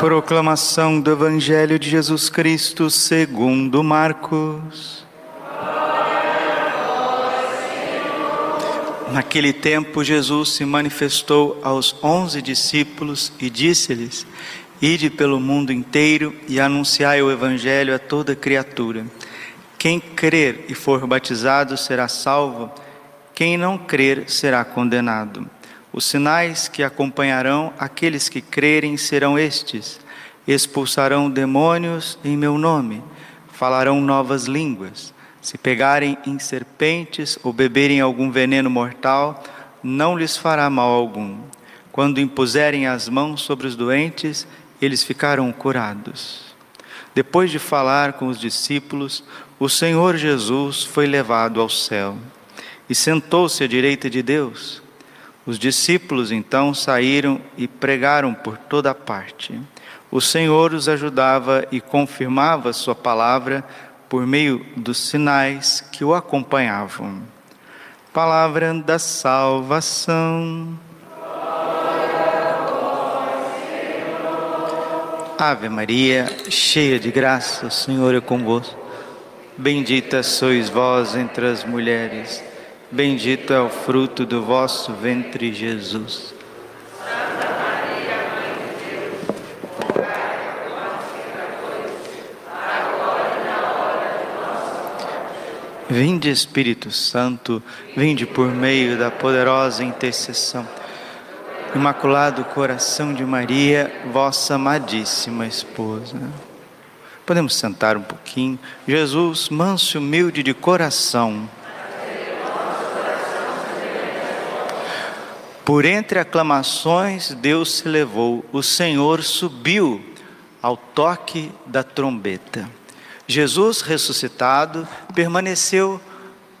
Proclamação do Evangelho de Jesus Cristo segundo Marcos. Naquele tempo, Jesus se manifestou aos onze discípulos e disse-lhes: Ide pelo mundo inteiro e anunciai o Evangelho a toda criatura. Quem crer e for batizado será salvo, quem não crer será condenado. Os sinais que acompanharão aqueles que crerem serão estes: expulsarão demônios em meu nome, falarão novas línguas. Se pegarem em serpentes ou beberem algum veneno mortal, não lhes fará mal algum. Quando impuserem as mãos sobre os doentes, eles ficarão curados. Depois de falar com os discípulos, o Senhor Jesus foi levado ao céu e sentou-se à direita de Deus. Os discípulos então saíram e pregaram por toda parte. O Senhor os ajudava e confirmava Sua palavra por meio dos sinais que o acompanhavam. Palavra da salvação. Ave Maria, cheia de graça, o Senhor é convosco. Bendita sois vós entre as mulheres Bendito é o fruto do vosso ventre, Jesus. Vinde Espírito Santo, vinde por meio da poderosa intercessão. Imaculado coração de Maria, vossa amadíssima esposa. Podemos sentar um pouquinho. Jesus, manso e humilde de coração Por entre aclamações, Deus se levou, o Senhor subiu ao toque da trombeta. Jesus ressuscitado permaneceu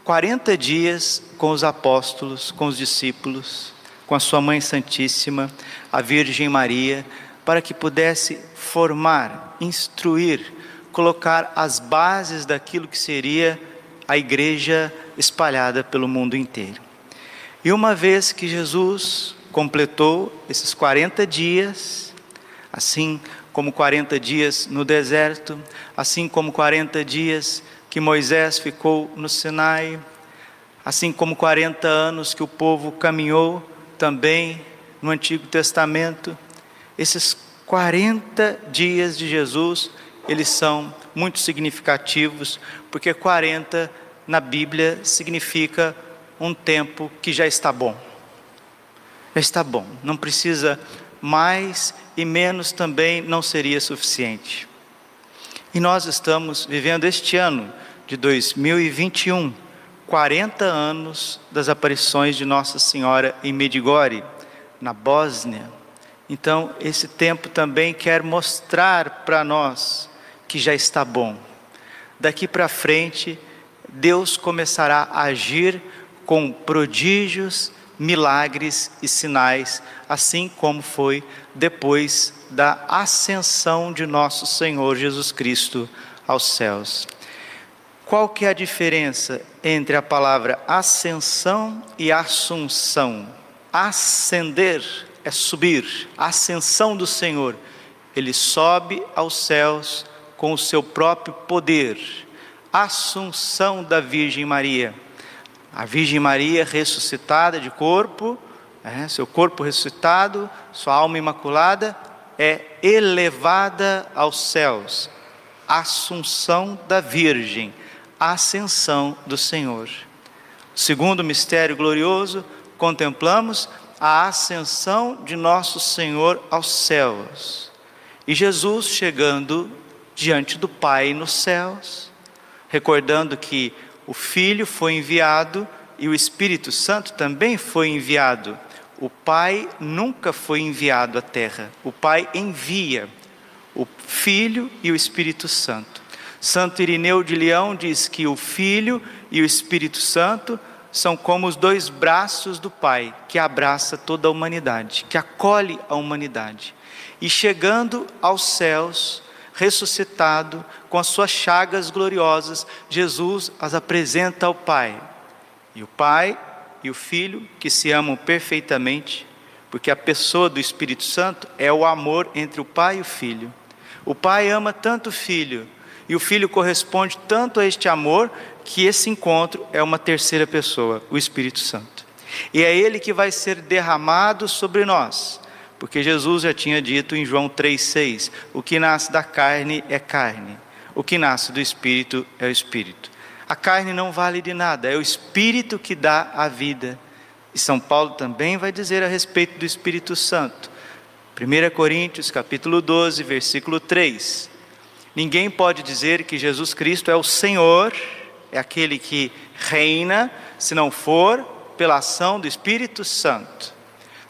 40 dias com os apóstolos, com os discípulos, com a sua Mãe Santíssima, a Virgem Maria, para que pudesse formar, instruir, colocar as bases daquilo que seria a igreja espalhada pelo mundo inteiro. E uma vez que Jesus completou esses 40 dias, assim como 40 dias no deserto, assim como 40 dias que Moisés ficou no Sinai, assim como 40 anos que o povo caminhou também no Antigo Testamento, esses 40 dias de Jesus, eles são muito significativos, porque 40 na Bíblia significa um tempo que já está bom. Já está bom, não precisa mais e menos também não seria suficiente. E nós estamos vivendo este ano de 2021, 40 anos das aparições de Nossa Senhora em Medigore, na Bósnia. Então, esse tempo também quer mostrar para nós que já está bom. Daqui para frente, Deus começará a agir com prodígios, milagres e sinais, assim como foi depois da ascensão de nosso Senhor Jesus Cristo aos céus. Qual que é a diferença entre a palavra ascensão e assunção? Ascender é subir, ascensão do Senhor. Ele sobe aos céus com o seu próprio poder. Assunção da Virgem Maria a Virgem Maria ressuscitada de corpo, é, seu corpo ressuscitado, sua alma imaculada, é elevada aos céus. Assunção da Virgem, ascensão do Senhor. Segundo mistério glorioso, contemplamos a ascensão de nosso Senhor aos céus. E Jesus chegando diante do Pai nos céus, recordando que o Filho foi enviado e o Espírito Santo também foi enviado. O Pai nunca foi enviado à terra. O Pai envia o Filho e o Espírito Santo. Santo Irineu de Leão diz que o Filho e o Espírito Santo são como os dois braços do Pai, que abraça toda a humanidade, que acolhe a humanidade. E chegando aos céus, ressuscitado, com as suas chagas gloriosas, Jesus as apresenta ao Pai. E o Pai e o Filho, que se amam perfeitamente, porque a pessoa do Espírito Santo é o amor entre o Pai e o Filho. O Pai ama tanto o Filho, e o Filho corresponde tanto a este amor, que esse encontro é uma terceira pessoa, o Espírito Santo. E é ele que vai ser derramado sobre nós, porque Jesus já tinha dito em João 3,6: o que nasce da carne é carne, o que nasce do Espírito é o Espírito. A carne não vale de nada, é o Espírito que dá a vida. E São Paulo também vai dizer a respeito do Espírito Santo. 1 Coríntios capítulo 12, versículo 3. Ninguém pode dizer que Jesus Cristo é o Senhor, é aquele que reina, se não for pela ação do Espírito Santo.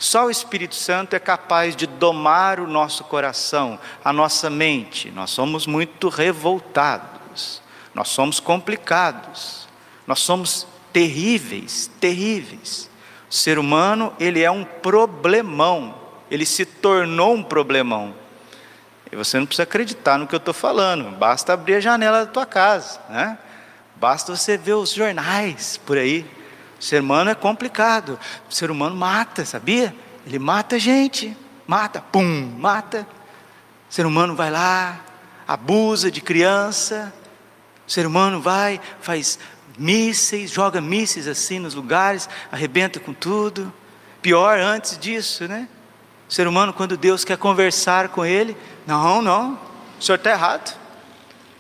Só o Espírito Santo é capaz de domar o nosso coração, a nossa mente. Nós somos muito revoltados, nós somos complicados, nós somos terríveis, terríveis. O ser humano, ele é um problemão, ele se tornou um problemão. E você não precisa acreditar no que eu estou falando, basta abrir a janela da tua casa, né? basta você ver os jornais por aí. O ser humano é complicado, o ser humano mata, sabia? Ele mata gente, mata, pum, mata. O ser humano vai lá, abusa de criança, o ser humano vai, faz mísseis, joga mísseis assim nos lugares, arrebenta com tudo. Pior antes disso, né? O ser humano, quando Deus quer conversar com ele, não, não, o senhor está errado.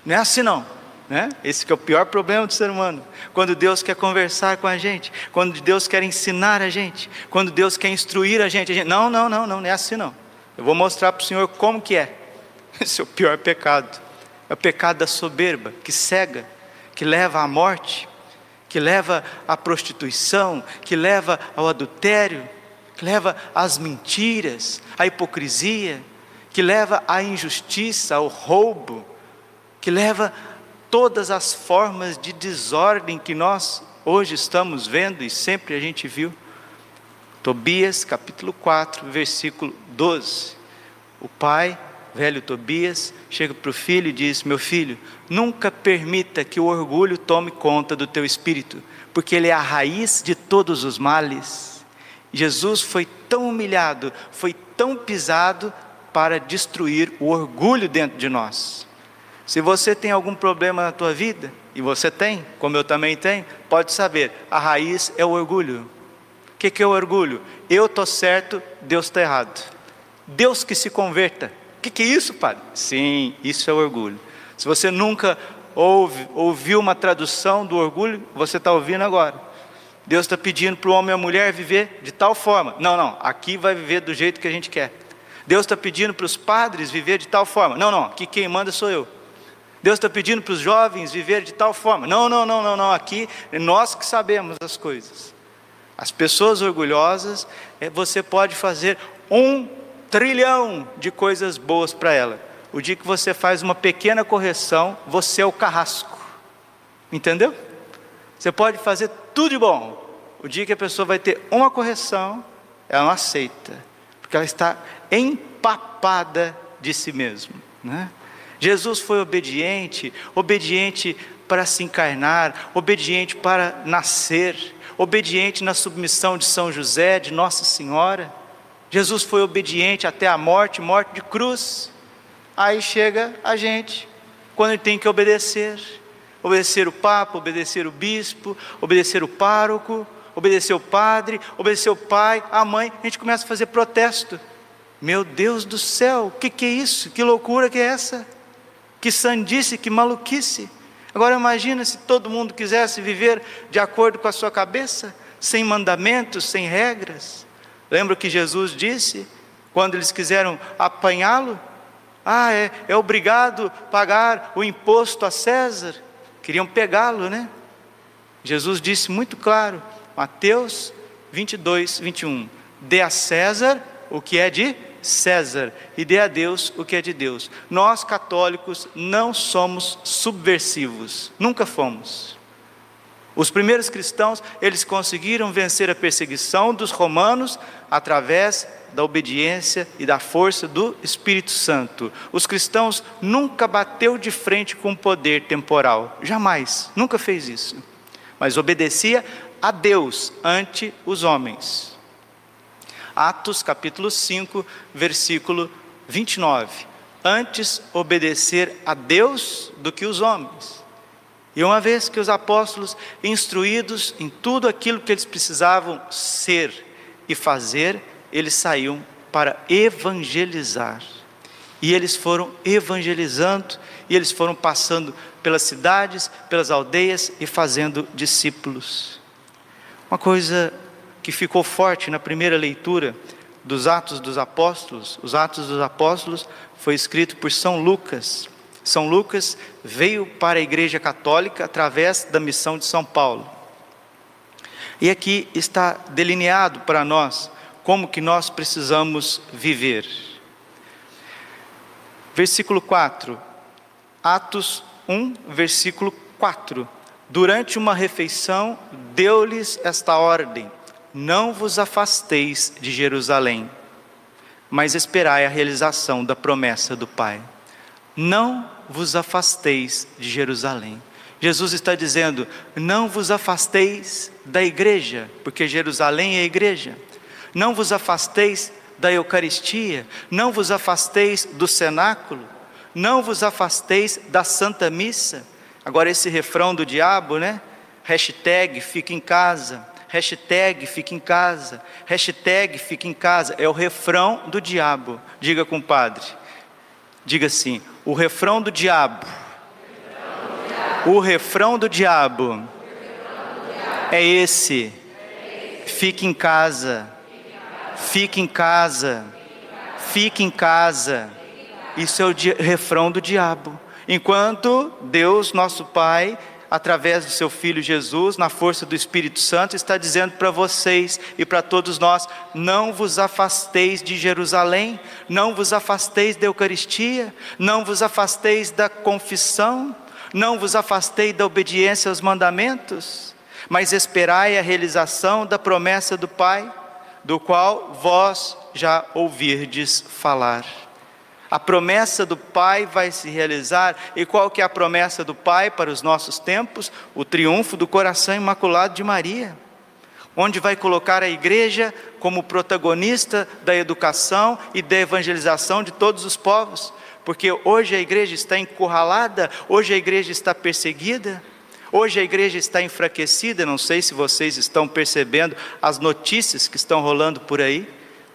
Não é assim não. Né? Esse que é o pior problema do ser humano. Quando Deus quer conversar com a gente, quando Deus quer ensinar a gente, quando Deus quer instruir a gente, a gente não, não, não, não, não é assim não. Eu vou mostrar para o Senhor como que é. Esse é o pior pecado. É o pecado da soberba, que cega, que leva à morte, que leva à prostituição, que leva ao adultério, que leva às mentiras, à hipocrisia, que leva à injustiça, ao roubo, que leva todas as formas de desordem que nós hoje estamos vendo e sempre a gente viu. Tobias capítulo 4, versículo 12. O pai velho Tobias, chega para o filho e diz: Meu filho, nunca permita que o orgulho tome conta do teu espírito, porque ele é a raiz de todos os males. Jesus foi tão humilhado, foi tão pisado para destruir o orgulho dentro de nós. Se você tem algum problema na tua vida, e você tem, como eu também tenho, pode saber, a raiz é o orgulho. O que, que é o orgulho? Eu estou certo, Deus está errado. Deus que se converta, o que, que é isso, padre? Sim, isso é orgulho. Se você nunca ouve, ouviu uma tradução do orgulho, você está ouvindo agora. Deus está pedindo para o homem e a mulher viver de tal forma. Não, não, aqui vai viver do jeito que a gente quer. Deus está pedindo para os padres viver de tal forma. Não, não, aqui quem manda sou eu. Deus está pedindo para os jovens viver de tal forma. Não, não, não, não, não. Aqui nós que sabemos as coisas. As pessoas orgulhosas, é, você pode fazer um trilhão de coisas boas para ela. O dia que você faz uma pequena correção, você é o carrasco. Entendeu? Você pode fazer tudo de bom. O dia que a pessoa vai ter uma correção, ela não aceita, porque ela está empapada de si mesma. Né? Jesus foi obediente, obediente para se encarnar, obediente para nascer, obediente na submissão de São José, de Nossa Senhora. Jesus foi obediente até a morte, morte de cruz. Aí chega a gente, quando ele tem que obedecer. Obedecer o Papa, obedecer o bispo, obedecer o pároco, obedecer o padre, obedecer o pai, a mãe, a gente começa a fazer protesto. Meu Deus do céu, o que, que é isso? Que loucura que é essa? Que sandice, que maluquice. Agora imagina se todo mundo quisesse viver de acordo com a sua cabeça, sem mandamentos, sem regras. Lembra que Jesus disse quando eles quiseram apanhá-lo? Ah, é, é obrigado pagar o imposto a César. Queriam pegá-lo, né? Jesus disse muito claro, Mateus 22, 21. Dê a César o que é de César e dê a Deus o que é de Deus. Nós católicos não somos subversivos, nunca fomos. Os primeiros cristãos, eles conseguiram vencer a perseguição dos romanos através da obediência e da força do Espírito Santo. Os cristãos nunca bateu de frente com o poder temporal, jamais, nunca fez isso. Mas obedecia a Deus ante os homens. Atos capítulo 5, versículo 29. Antes obedecer a Deus do que os homens. E uma vez que os apóstolos, instruídos em tudo aquilo que eles precisavam ser e fazer, eles saíam para evangelizar. E eles foram evangelizando, e eles foram passando pelas cidades, pelas aldeias e fazendo discípulos. Uma coisa que ficou forte na primeira leitura dos Atos dos Apóstolos, os Atos dos Apóstolos foi escrito por São Lucas. São Lucas veio para a Igreja Católica através da missão de São Paulo. E aqui está delineado para nós como que nós precisamos viver. Versículo 4, Atos 1, versículo 4. Durante uma refeição, deu-lhes esta ordem: Não vos afasteis de Jerusalém, mas esperai a realização da promessa do Pai. Não vos afasteis de Jerusalém. Jesus está dizendo: Não vos afasteis da igreja, porque Jerusalém é a igreja. Não vos afasteis da Eucaristia, não vos afasteis do cenáculo, não vos afasteis da Santa Missa. Agora, esse refrão do diabo, né? Hashtag fica em casa, hashtag fica em casa, hashtag fica em casa, é o refrão do diabo. Diga, compadre, diga assim: o refrão do diabo, o refrão do diabo é esse, fique em casa Fique em casa. Fique em casa. Isso é o refrão do diabo. Enquanto Deus, nosso Pai, através do seu Filho Jesus, na força do Espírito Santo, está dizendo para vocês e para todos nós: não vos afasteis de Jerusalém, não vos afasteis da Eucaristia, não vos afasteis da confissão, não vos afasteis da obediência aos mandamentos, mas esperai a realização da promessa do Pai do qual vós já ouvirdes falar. A promessa do Pai vai se realizar, e qual que é a promessa do Pai para os nossos tempos? O triunfo do coração imaculado de Maria, onde vai colocar a igreja como protagonista da educação e da evangelização de todos os povos, porque hoje a igreja está encurralada, hoje a igreja está perseguida, Hoje a igreja está enfraquecida, não sei se vocês estão percebendo as notícias que estão rolando por aí.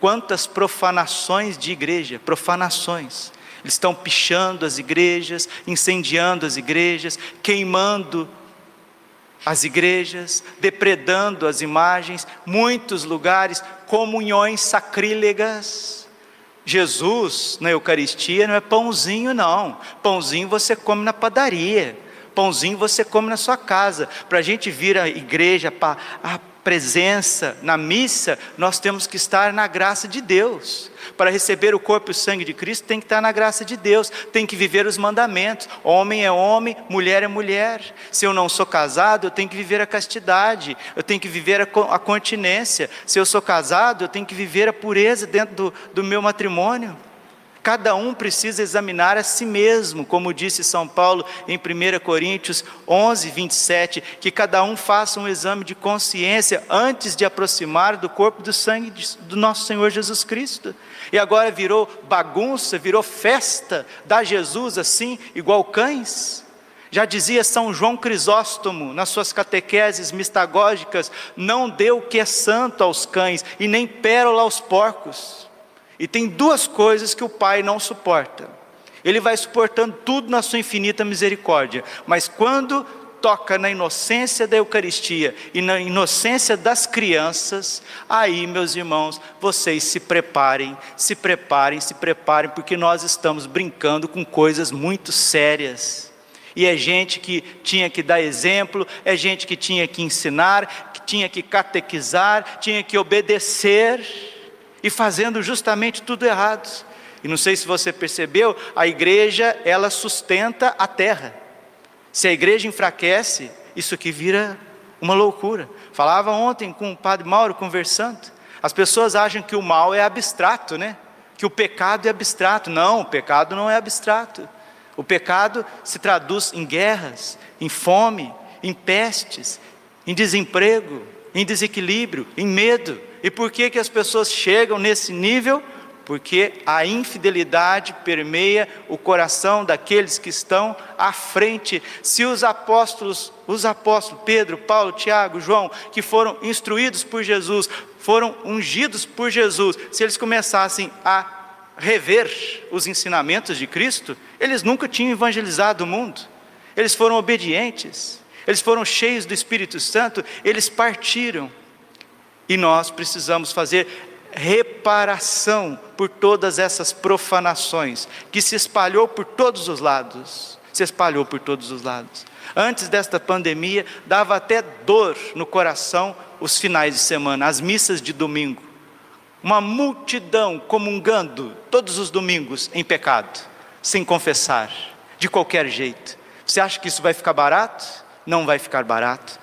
Quantas profanações de igreja, profanações. Eles estão pichando as igrejas, incendiando as igrejas, queimando as igrejas, depredando as imagens, muitos lugares, comunhões sacrílegas. Jesus na Eucaristia não é pãozinho, não. Pãozinho você come na padaria pãozinho você come na sua casa. Para a gente vir à igreja, para presença na missa, nós temos que estar na graça de Deus. Para receber o corpo e o sangue de Cristo, tem que estar na graça de Deus, tem que viver os mandamentos. Homem é homem, mulher é mulher. Se eu não sou casado, eu tenho que viver a castidade, eu tenho que viver a, continência. Se eu sou casado, eu tenho que viver a pureza dentro do, do meu matrimônio. Cada um precisa examinar a si mesmo, como disse São Paulo em 1 Coríntios 11, 27, que cada um faça um exame de consciência antes de aproximar do corpo do sangue do nosso Senhor Jesus Cristo. E agora virou bagunça, virou festa, dá Jesus assim, igual cães. Já dizia São João Crisóstomo nas suas catequeses mistagógicas: não dê o que é santo aos cães e nem pérola aos porcos. E tem duas coisas que o Pai não suporta. Ele vai suportando tudo na sua infinita misericórdia, mas quando toca na inocência da Eucaristia e na inocência das crianças, aí, meus irmãos, vocês se preparem, se preparem, se preparem, porque nós estamos brincando com coisas muito sérias. E é gente que tinha que dar exemplo, é gente que tinha que ensinar, que tinha que catequizar, tinha que obedecer e fazendo justamente tudo errado. E não sei se você percebeu, a igreja, ela sustenta a terra. Se a igreja enfraquece, isso aqui vira uma loucura. Falava ontem com o padre Mauro conversando. As pessoas acham que o mal é abstrato, né? Que o pecado é abstrato. Não, o pecado não é abstrato. O pecado se traduz em guerras, em fome, em pestes, em desemprego, em desequilíbrio, em medo, E por que, que as pessoas chegam nesse nível? Porque a infidelidade permeia o coração daqueles que estão à frente. Se os apóstolos, os apóstolos Pedro, Paulo, Tiago, João, que foram instruídos por Jesus, foram ungidos por Jesus, se eles começassem a rever os ensinamentos de Cristo, eles nunca tinham evangelizado o mundo. Eles foram obedientes, eles foram cheios do Espírito Santo, eles partiram. E nós precisamos fazer reparação por todas essas profanações que se espalhou por todos os lados. Se espalhou por todos os lados. Antes desta pandemia, dava até dor no coração os finais de semana, as missas de domingo. Uma multidão comungando todos os domingos em pecado, sem confessar, de qualquer jeito. Você acha que isso vai ficar barato? Não vai ficar barato.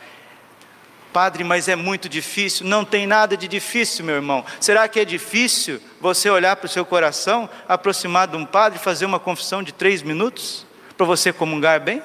Padre, mas é muito difícil. Não tem nada de difícil, meu irmão. Será que é difícil você olhar para o seu coração, aproximar de um padre fazer uma confissão de três minutos? Para você comungar bem?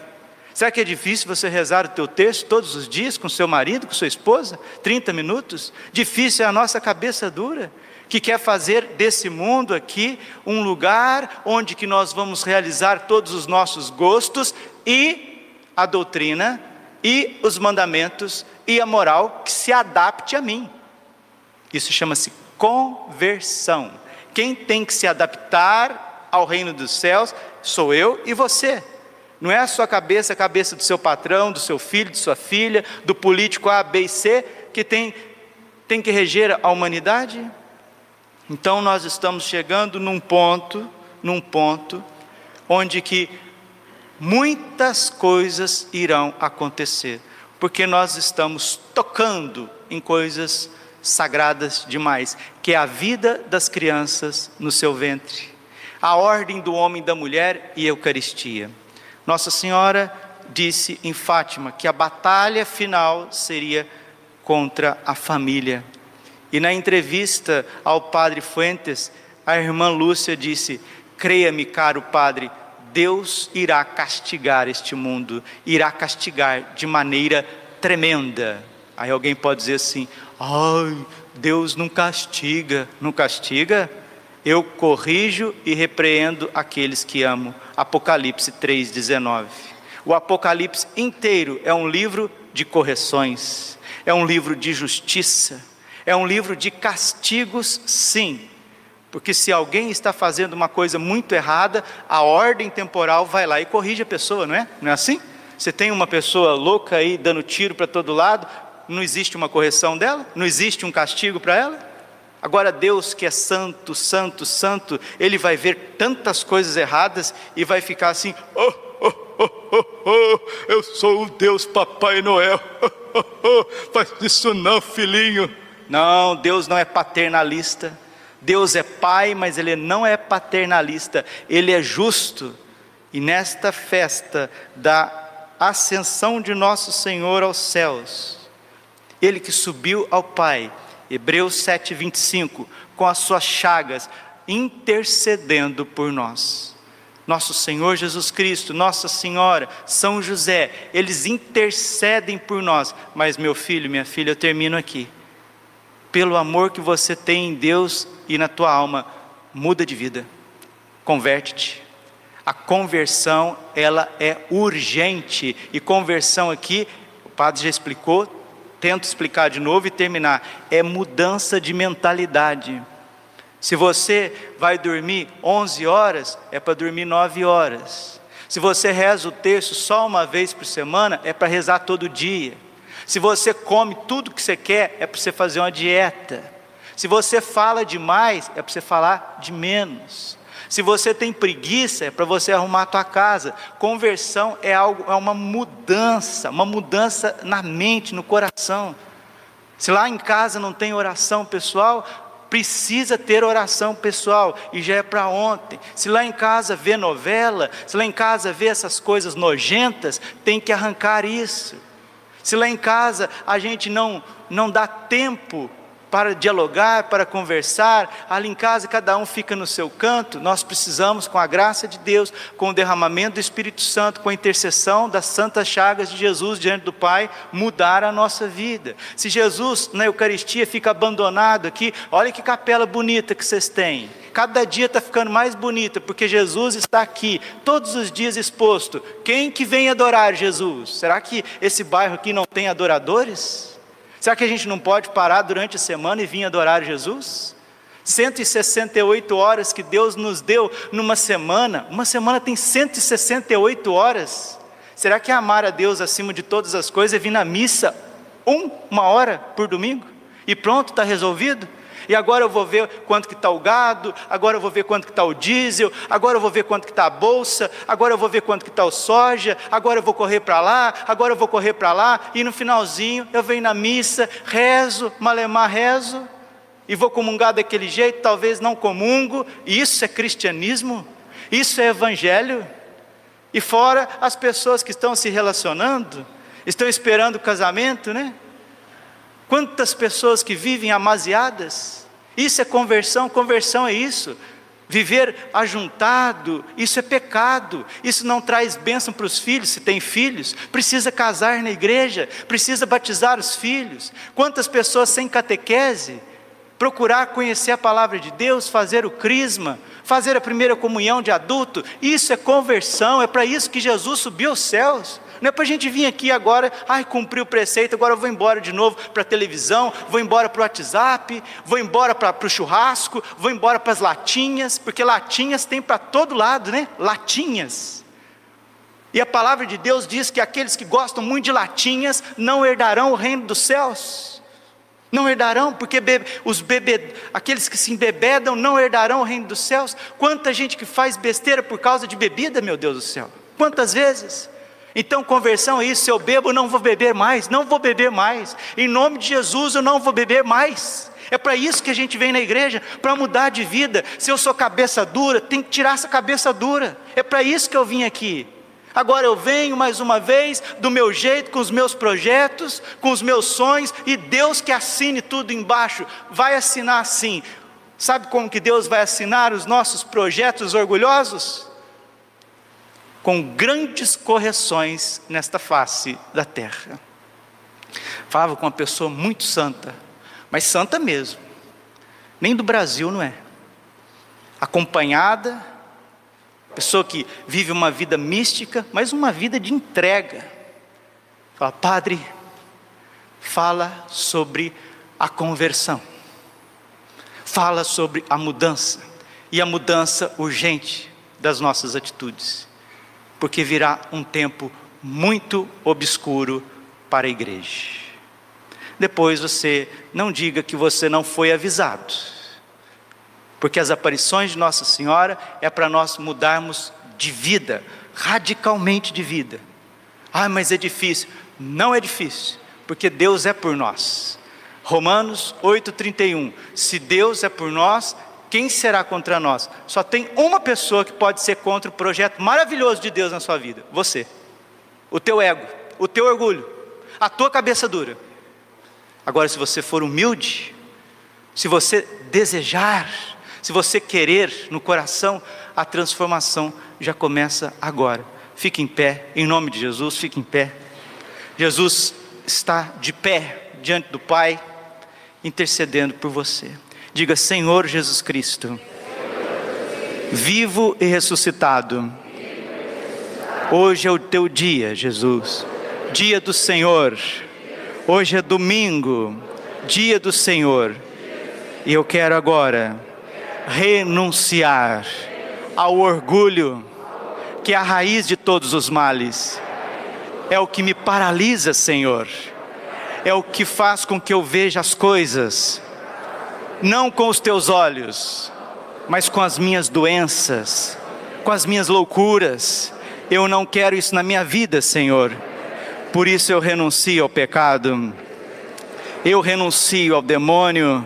Será que é difícil você rezar o teu texto todos os dias com seu marido, com sua esposa? 30 minutos? Difícil é a nossa cabeça dura, que quer fazer desse mundo aqui um lugar onde que nós vamos realizar todos os nossos gostos e a doutrina e os mandamentos e a moral que se adapte a mim. Isso chama-se conversão. Quem tem que se adaptar ao reino dos céus sou eu e você. Não é a sua cabeça, a cabeça do seu patrão, do seu filho, de sua filha, do político A, B e C, que tem, tem que reger a humanidade. Então nós estamos chegando num ponto, num ponto, onde que muitas coisas irão acontecer porque nós estamos tocando em coisas sagradas demais, que é a vida das crianças no seu ventre, a ordem do homem e da mulher e a Eucaristia. Nossa Senhora disse em Fátima que a batalha final seria contra a família. E na entrevista ao padre Fuentes, a irmã Lúcia disse: Creia-me, caro padre, Deus irá castigar este mundo, irá castigar de maneira tremenda. Aí alguém pode dizer assim: ai, Deus não castiga. Não castiga? Eu corrijo e repreendo aqueles que amo. Apocalipse 3,19. O Apocalipse inteiro é um livro de correções, é um livro de justiça, é um livro de castigos, sim, porque se alguém está fazendo uma coisa muito errada, a ordem temporal vai lá e corrige a pessoa, não é? Não é assim? Você tem uma pessoa louca aí dando tiro para todo lado, não existe uma correção dela? Não existe um castigo para ela? Agora, Deus que é santo, santo, santo, Ele vai ver tantas coisas erradas e vai ficar assim: oh, oh, oh, oh, oh eu sou o Deus Papai Noel, oh, oh, faz isso não, filhinho. Não, Deus não é paternalista. Deus é pai, mas ele não é paternalista, ele é justo. E nesta festa da ascensão de nosso Senhor aos céus, ele que subiu ao Pai, Hebreus 7:25, com as suas chagas intercedendo por nós. Nosso Senhor Jesus Cristo, Nossa Senhora, São José, eles intercedem por nós. Mas meu filho, minha filha, eu termino aqui pelo amor que você tem em Deus e na tua alma, muda de vida, converte-te. A conversão, ela é urgente, e conversão aqui, o padre já explicou, tento explicar de novo e terminar, é mudança de mentalidade. Se você vai dormir 11 horas, é para dormir 9 horas. Se você reza o texto só uma vez por semana, é para rezar todo dia. Se você come tudo que você quer, é para você fazer uma dieta. Se você fala demais, é para você falar de menos. Se você tem preguiça, é para você arrumar a tua casa. Conversão é algo, é uma mudança, uma mudança na mente, no coração. Se lá em casa não tem oração pessoal, precisa ter oração pessoal e já é para ontem. Se lá em casa vê novela, se lá em casa vê essas coisas nojentas, tem que arrancar isso. Se lá em casa a gente não, não dá tempo para dialogar, para conversar. Ali em casa, cada um fica no seu canto. Nós precisamos, com a graça de Deus, com o derramamento do Espírito Santo, com a intercessão das santas chagas de Jesus diante do Pai, mudar a nossa vida. Se Jesus na Eucaristia fica abandonado aqui, olha que capela bonita que vocês têm. Cada dia está ficando mais bonita, porque Jesus está aqui, todos os dias exposto. Quem que vem adorar Jesus? Será que esse bairro aqui não tem adoradores? Será que a gente não pode parar durante a semana e vir adorar Jesus? 168 horas que Deus nos deu numa semana, uma semana tem 168 horas. Será que é amar a Deus acima de todas as coisas é vir na missa um, uma hora por domingo? E pronto, está resolvido? E agora eu vou ver quanto que está o gado, agora eu vou ver quanto que está o diesel, agora eu vou ver quanto que está a bolsa, agora eu vou ver quanto que está o soja, agora eu vou correr para lá, agora eu vou correr para lá, e no finalzinho eu venho na missa, rezo, malemar rezo, e vou comungar daquele jeito, talvez não comungo, isso é cristianismo, isso é evangelho, e fora as pessoas que estão se relacionando, estão esperando o casamento, né? Quantas pessoas que vivem amaziadas? Isso é conversão, conversão é isso. Viver ajuntado, isso é pecado, isso não traz bênção para os filhos, se tem filhos, precisa casar na igreja, precisa batizar os filhos. Quantas pessoas sem catequese, procurar conhecer a palavra de Deus, fazer o crisma, fazer a primeira comunhão de adulto, isso é conversão, é para isso que Jesus subiu aos céus. Não é para a gente vir aqui agora, ai, cumpri o preceito, agora eu vou embora de novo para a televisão, vou embora para o WhatsApp, vou embora para o churrasco, vou embora para as latinhas, porque latinhas tem para todo lado, né? Latinhas. E a palavra de Deus diz que aqueles que gostam muito de latinhas não herdarão o reino dos céus. Não herdarão, porque bebe, os bebe, aqueles que se embebedam não herdarão o reino dos céus. Quanta gente que faz besteira por causa de bebida, meu Deus do céu. Quantas vezes? Então, conversão é isso: se eu bebo, não vou beber mais, não vou beber mais. Em nome de Jesus, eu não vou beber mais. É para isso que a gente vem na igreja, para mudar de vida. Se eu sou cabeça dura, tem que tirar essa cabeça dura. É para isso que eu vim aqui. Agora eu venho mais uma vez, do meu jeito, com os meus projetos, com os meus sonhos, e Deus que assine tudo embaixo, vai assinar assim. Sabe como que Deus vai assinar os nossos projetos orgulhosos? Com grandes correções nesta face da terra. Falava com uma pessoa muito santa, mas santa mesmo, nem do Brasil não é. Acompanhada, pessoa que vive uma vida mística, mas uma vida de entrega. Fala, Padre, fala sobre a conversão, fala sobre a mudança, e a mudança urgente das nossas atitudes porque virá um tempo muito obscuro para a igreja. Depois você não diga que você não foi avisado, porque as aparições de Nossa Senhora é para nós mudarmos de vida, radicalmente de vida. Ah, mas é difícil. Não é difícil, porque Deus é por nós. Romanos 8,31. Se Deus é por nós, quem será contra nós? Só tem uma pessoa que pode ser contra o projeto maravilhoso de Deus na sua vida: você. O teu ego, o teu orgulho, a tua cabeça dura. Agora, se você for humilde, se você desejar, se você querer no coração, a transformação já começa agora. Fique em pé, em nome de Jesus, fique em pé. Jesus está de pé diante do Pai, intercedendo por você. Diga, Senhor Jesus Cristo, vivo e ressuscitado. Hoje é o teu dia, Jesus, dia do Senhor. Hoje é domingo, dia do Senhor. E eu quero agora renunciar ao orgulho, que é a raiz de todos os males. É o que me paralisa, Senhor. É o que faz com que eu veja as coisas não com os teus olhos, mas com as minhas doenças, com as minhas loucuras. Eu não quero isso na minha vida, Senhor. Por isso eu renuncio ao pecado, eu renuncio ao demônio,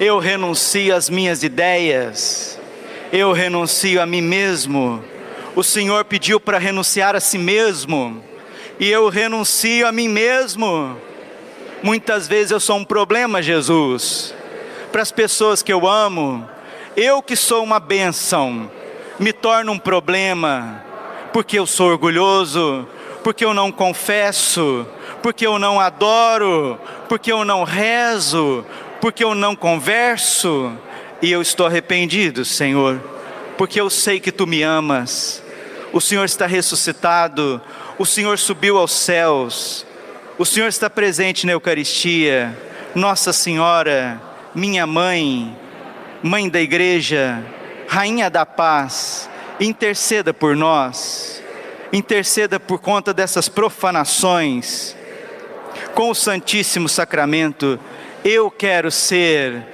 eu renuncio às minhas ideias, eu renuncio a mim mesmo. O Senhor pediu para renunciar a si mesmo, e eu renuncio a mim mesmo Muitas vezes eu sou um problema, Jesus, para as pessoas que eu amo. Eu que sou uma bênção, me torno um problema, porque eu sou orgulhoso, porque eu não confesso, porque eu não adoro, porque eu não rezo, porque eu não converso, e eu estou arrependido, Senhor, porque eu sei que tu me amas. O Senhor está ressuscitado, o Senhor subiu aos céus, o Senhor está presente na Eucaristia. Nossa Senhora, minha mãe, mãe da igreja, rainha da paz, interceda por nós, interceda por conta dessas profanações. Com o Santíssimo Sacramento, eu quero ser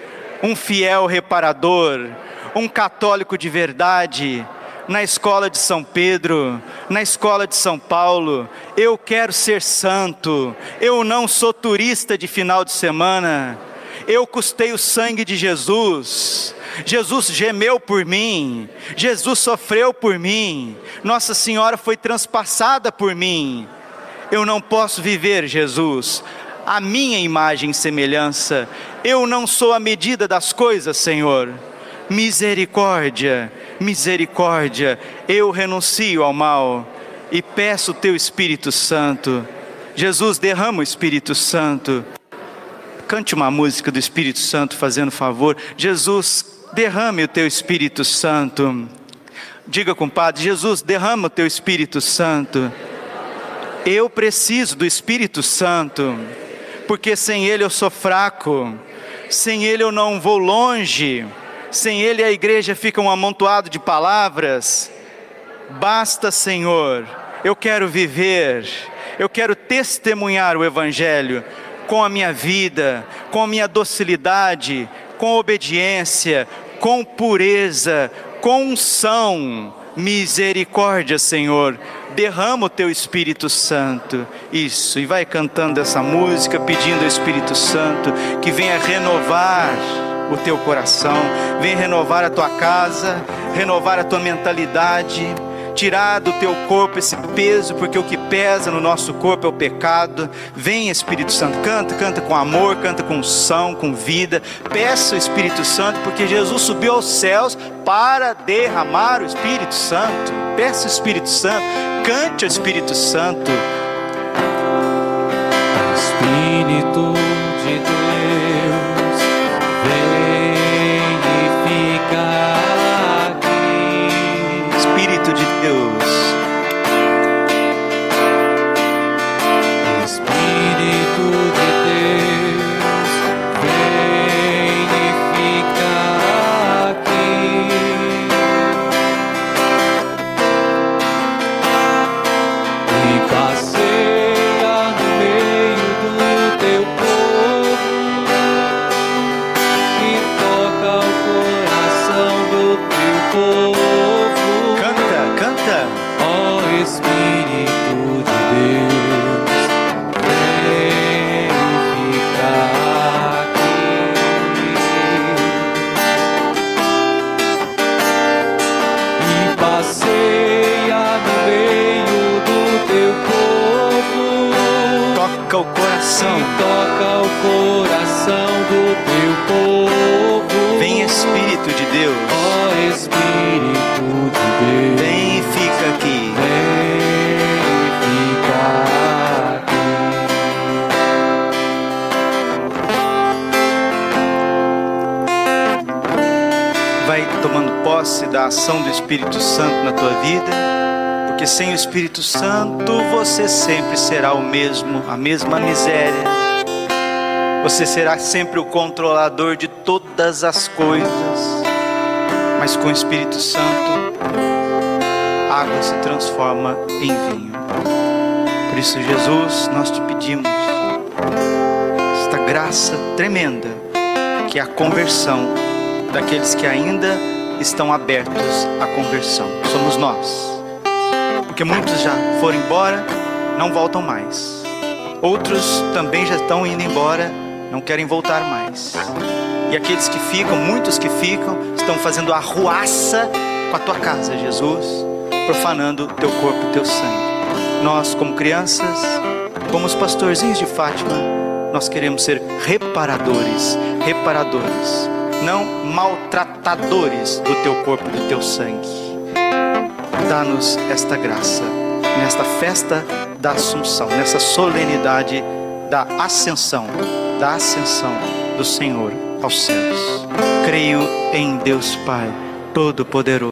um fiel reparador, um católico de verdade, na escola de São Pedro, na escola de São Paulo. Eu quero ser santo. Eu não sou turista de final de semana. Eu custei o sangue de Jesus. Jesus gemeu por mim. Jesus sofreu por mim. Nossa Senhora foi transpassada por mim. Eu não posso viver, Jesus, a minha imagem e semelhança. Eu não sou a medida das coisas, Senhor. Misericórdia, misericórdia. Eu renuncio ao mal e peço o teu Espírito Santo. Jesus, derrama o Espírito Santo. Cante uma música do Espírito Santo, fazendo favor. Jesus, derrame o teu Espírito Santo. Diga, compadre, Jesus, derrama o teu Espírito Santo. Eu preciso do Espírito Santo, porque sem Ele eu sou fraco, sem Ele eu não vou longe, sem Ele a igreja fica um amontoado de palavras. Basta, Senhor, eu quero viver, eu quero testemunhar o Evangelho com a minha vida, com a minha docilidade, com obediência, com pureza, com unção, misericórdia, Senhor. Derrama o teu Espírito Santo. Isso, e vai cantando essa música, pedindo ao Espírito Santo que venha renovar o teu coração, venha renovar a tua casa, renovar a tua mentalidade tirar do teu corpo esse peso, porque o que pesa no nosso corpo é o pecado. Vem, Espírito Santo, canta, canta com amor, canta com unção, com vida. Peça o Espírito Santo, porque Jesus subiu aos céus para derramar o Espírito Santo. Peça o Espírito Santo, cante o Espírito Santo. Espírito ação do Espírito Santo na tua vida, porque sem o Espírito Santo você sempre será o mesmo, a mesma miséria. Você será sempre o controlador de todas as coisas. Mas com o Espírito Santo, a água se transforma em vinho. Por isso, Jesus, nós te pedimos esta graça tremenda, que é a conversão daqueles que ainda estão abertos à conversão. Somos nós. Porque muitos já foram embora, não voltam mais. Outros também já estão indo embora, não querem voltar mais. E aqueles que ficam, muitos que ficam, estão fazendo arruaça com a tua casa, Jesus, profanando teu corpo, teu sangue. Nós, como crianças, como os pastorzinhos de Fátima, nós queremos ser reparadores, reparadores, não maltratadores do teu corpo, do teu sangue. Dá-nos esta graça nesta festa da Assunção, nessa solenidade da ascensão, da ascensão do Senhor aos céus. Creio em Deus Pai Todo-Poderoso.